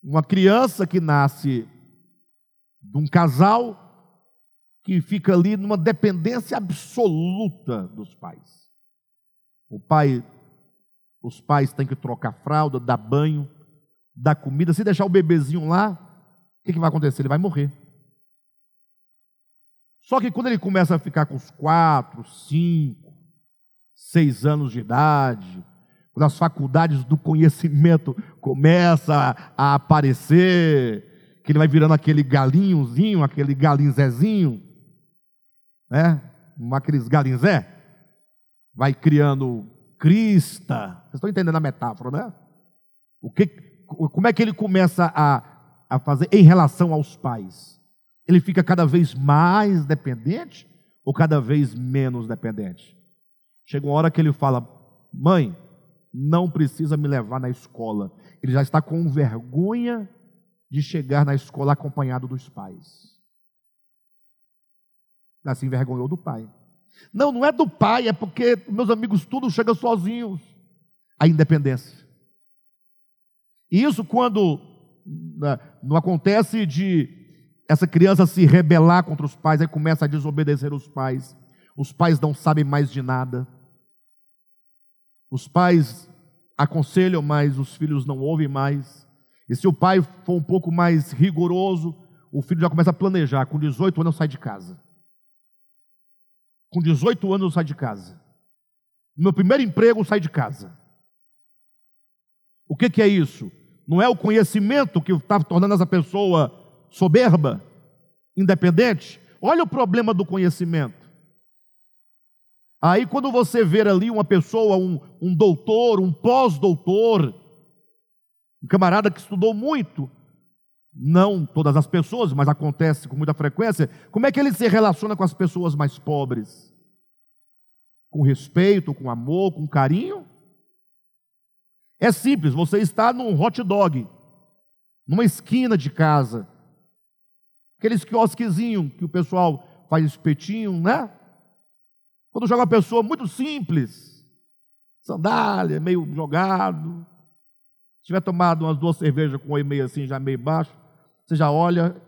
Uma criança que nasce de um casal que fica ali numa dependência absoluta dos pais. O pai, os pais têm que trocar fralda, dar banho, dar comida. Se deixar o bebezinho lá, que, que vai acontecer? Ele vai morrer. Só que quando ele começa a ficar com os quatro, cinco, seis anos de idade, quando as faculdades do conhecimento começam a, aparecer, que ele vai virando aquele galinhozinho, aquele galinzezinho, né? Aqueles galinzé, vai criando crista. Vocês estão entendendo a metáfora, né? O que, como é que ele começa a a fazer em relação aos pais? Ele fica cada vez mais dependente ou cada vez menos dependente? Chega uma hora que ele fala: Mãe, não precisa me levar na escola. Ele já está com vergonha de chegar na escola acompanhado dos pais. Assim envergonhou do pai. Não, não é do pai, é porque meus amigos tudo chegam sozinhos. A independência. E isso quando não acontece de essa criança se rebelar contra os pais, aí começa a desobedecer os pais. Os pais não sabem mais de nada. Os pais aconselham, mas os filhos não ouvem mais. E se o pai for um pouco mais rigoroso, o filho já começa a planejar. Com 18 anos eu saio de casa. Com 18 anos eu saio de casa. No meu primeiro emprego eu saio de casa. O que, que é isso? Não é o conhecimento que está tornando essa pessoa soberba, independente? Olha o problema do conhecimento. Aí, quando você ver ali uma pessoa, um, um doutor, um pós-doutor, um camarada que estudou muito, não todas as pessoas, mas acontece com muita frequência, como é que ele se relaciona com as pessoas mais pobres? Com respeito, com amor, com carinho? É simples, você está num hot dog, numa esquina de casa, aqueles quiosquezinhos que o pessoal faz espetinho, né? Quando joga uma pessoa muito simples, sandália, meio jogado. Se tiver tomado umas duas cervejas com oi meio assim, já meio baixo, você já olha,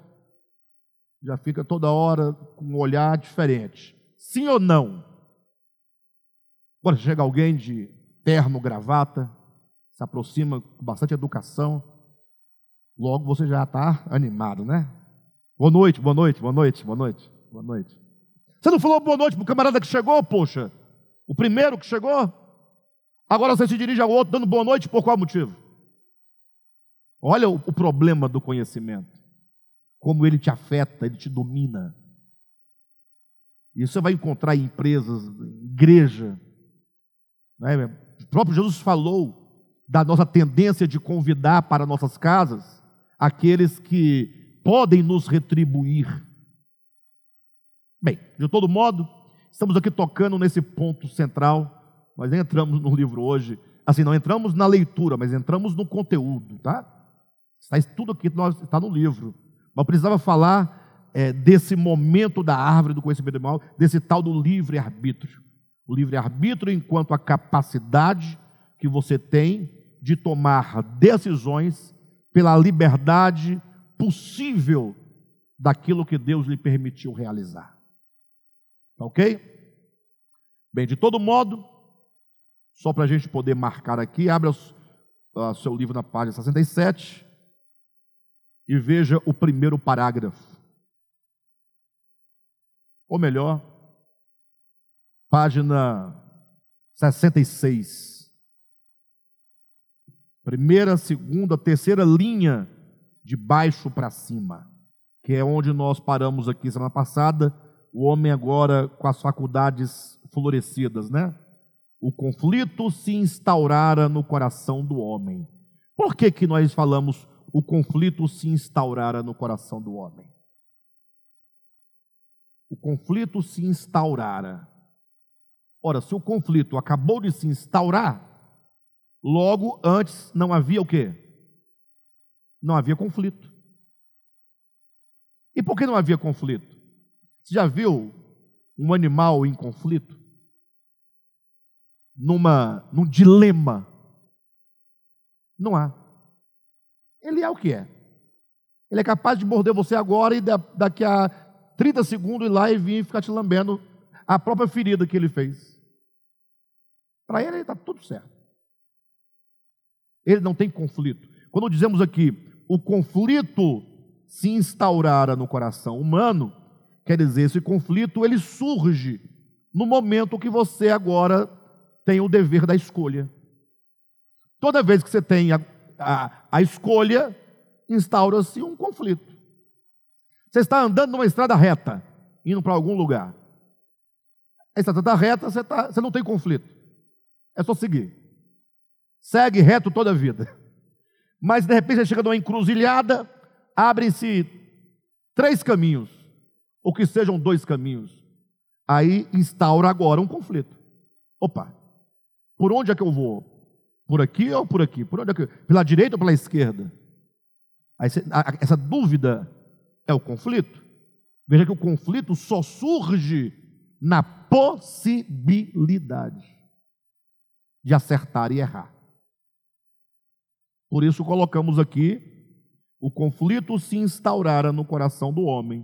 já fica toda hora com um olhar diferente. Sim ou não? Agora chega alguém de terno, gravata, se aproxima com bastante educação, logo você já está animado, né? Boa noite, boa noite, boa noite, boa noite, boa noite. Você não falou boa noite para o camarada que chegou, poxa? O primeiro que chegou? Agora você se dirige ao outro dando boa noite por qual motivo? Olha o, o problema do conhecimento. Como ele te afeta, ele te domina. Isso você vai encontrar em empresas, em igreja. Né? O próprio Jesus falou da nossa tendência de convidar para nossas casas aqueles que podem nos retribuir. Bem, de todo modo, estamos aqui tocando nesse ponto central. Nós nem entramos no livro hoje. Assim, não entramos na leitura, mas entramos no conteúdo, tá? Está tudo aqui está no livro. Mas precisava falar é, desse momento da árvore do conhecimento do mal, desse tal do livre-arbítrio. O livre-arbítrio enquanto a capacidade que você tem de tomar decisões pela liberdade possível daquilo que Deus lhe permitiu realizar. Tá ok? Bem, de todo modo, só para a gente poder marcar aqui, abra o seu livro na página 67 e veja o primeiro parágrafo. Ou melhor, página 66 primeira, segunda, terceira linha de baixo para cima, que é onde nós paramos aqui semana passada. O homem agora com as faculdades florescidas, né? O conflito se instaurara no coração do homem. Por que, que nós falamos o conflito se instaurara no coração do homem? O conflito se instaurara. Ora, se o conflito acabou de se instaurar, Logo, antes não havia o quê? Não havia conflito. E por que não havia conflito? Você já viu um animal em conflito? Numa, num dilema? Não há. Ele é o que é. Ele é capaz de morder você agora e daqui a 30 segundos ir lá e vir ficar te lambendo a própria ferida que ele fez. Para ele está tudo certo. Ele não tem conflito. Quando dizemos aqui o conflito se instaurara no coração humano, quer dizer, esse conflito ele surge no momento que você agora tem o dever da escolha. Toda vez que você tem a, a, a escolha, instaura-se um conflito. Você está andando numa estrada reta, indo para algum lugar. A estrada reta, você, tá, você não tem conflito. É só seguir segue reto toda a vida. Mas de repente você chega numa encruzilhada, abrem-se três caminhos, ou que sejam dois caminhos. Aí instaura agora um conflito. Opa, por onde é que eu vou? Por aqui ou por aqui? Por onde é que eu... Pela direita ou pela esquerda? Aí, essa dúvida é o conflito. Veja que o conflito só surge na possibilidade de acertar e errar. Por isso colocamos aqui o conflito se instaurara no coração do homem.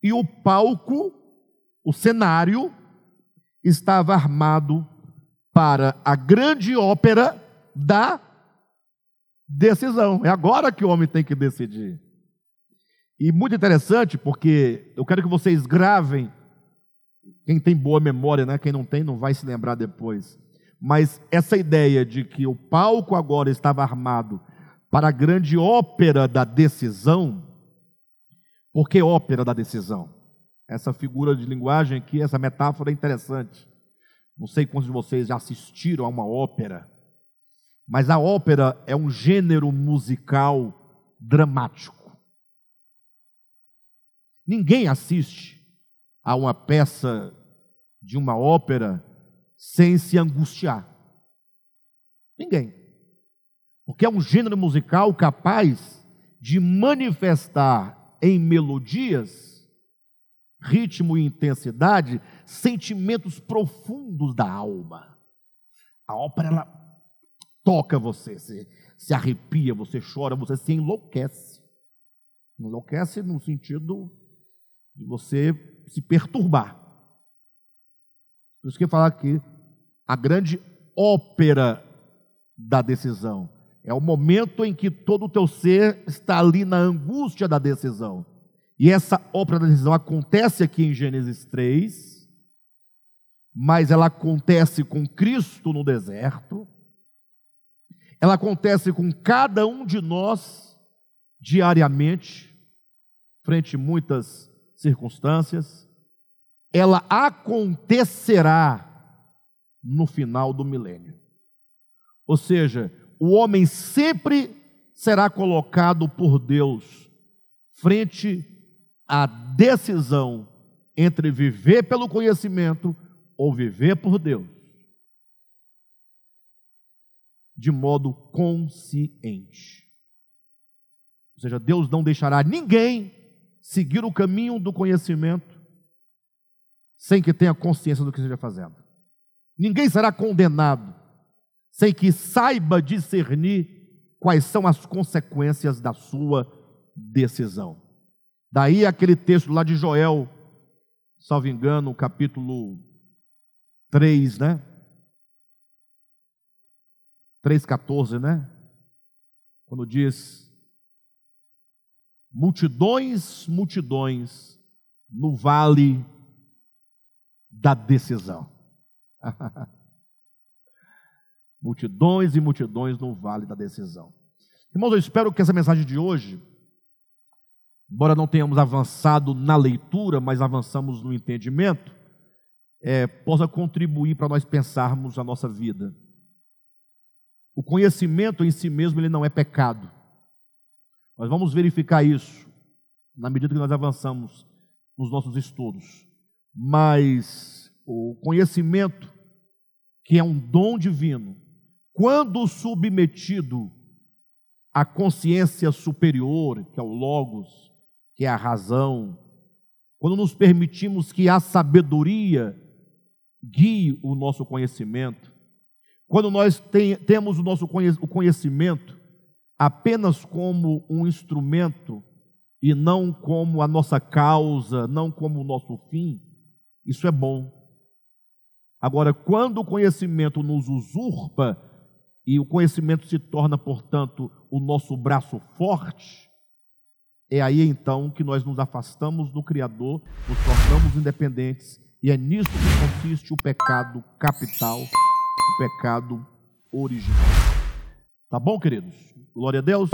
E o palco, o cenário, estava armado para a grande ópera da decisão. É agora que o homem tem que decidir. E muito interessante, porque eu quero que vocês gravem. Quem tem boa memória, né? Quem não tem, não vai se lembrar depois. Mas essa ideia de que o palco agora estava armado para a grande ópera da decisão, por que ópera da decisão? Essa figura de linguagem aqui, essa metáfora é interessante. Não sei quantos de vocês já assistiram a uma ópera, mas a ópera é um gênero musical dramático. Ninguém assiste a uma peça de uma ópera sem se angustiar. Ninguém. Porque é um gênero musical capaz de manifestar em melodias, ritmo e intensidade, sentimentos profundos da alma. A ópera, ela toca você, se, se arrepia, você chora, você se enlouquece. Enlouquece no sentido de você se perturbar. Por isso que falar aqui, a grande ópera da decisão. É o momento em que todo o teu ser está ali na angústia da decisão. E essa ópera da decisão acontece aqui em Gênesis 3, mas ela acontece com Cristo no deserto, ela acontece com cada um de nós diariamente, frente a muitas circunstâncias, ela acontecerá no final do milênio. Ou seja, o homem sempre será colocado por Deus frente à decisão entre viver pelo conhecimento ou viver por Deus, de modo consciente. Ou seja, Deus não deixará ninguém seguir o caminho do conhecimento sem que tenha consciência do que esteja fazendo. Ninguém será condenado sem que saiba discernir quais são as consequências da sua decisão. Daí aquele texto lá de Joel, salvo engano, capítulo 3, né? 3,14, né? Quando diz: multidões, multidões no vale da decisão. multidões e multidões no vale da decisão. Irmãos, eu espero que essa mensagem de hoje, embora não tenhamos avançado na leitura, mas avançamos no entendimento, é, possa contribuir para nós pensarmos a nossa vida. O conhecimento em si mesmo ele não é pecado. Nós vamos verificar isso na medida que nós avançamos nos nossos estudos mas o conhecimento, que é um dom divino, quando submetido à consciência superior, que é o Logos, que é a razão, quando nos permitimos que a sabedoria guie o nosso conhecimento, quando nós tem, temos o nosso conhecimento apenas como um instrumento e não como a nossa causa, não como o nosso fim, isso é bom. Agora, quando o conhecimento nos usurpa e o conhecimento se torna, portanto, o nosso braço forte, é aí então que nós nos afastamos do Criador, nos tornamos independentes, e é nisso que consiste o pecado capital, o pecado original. Tá bom, queridos? Glória a Deus.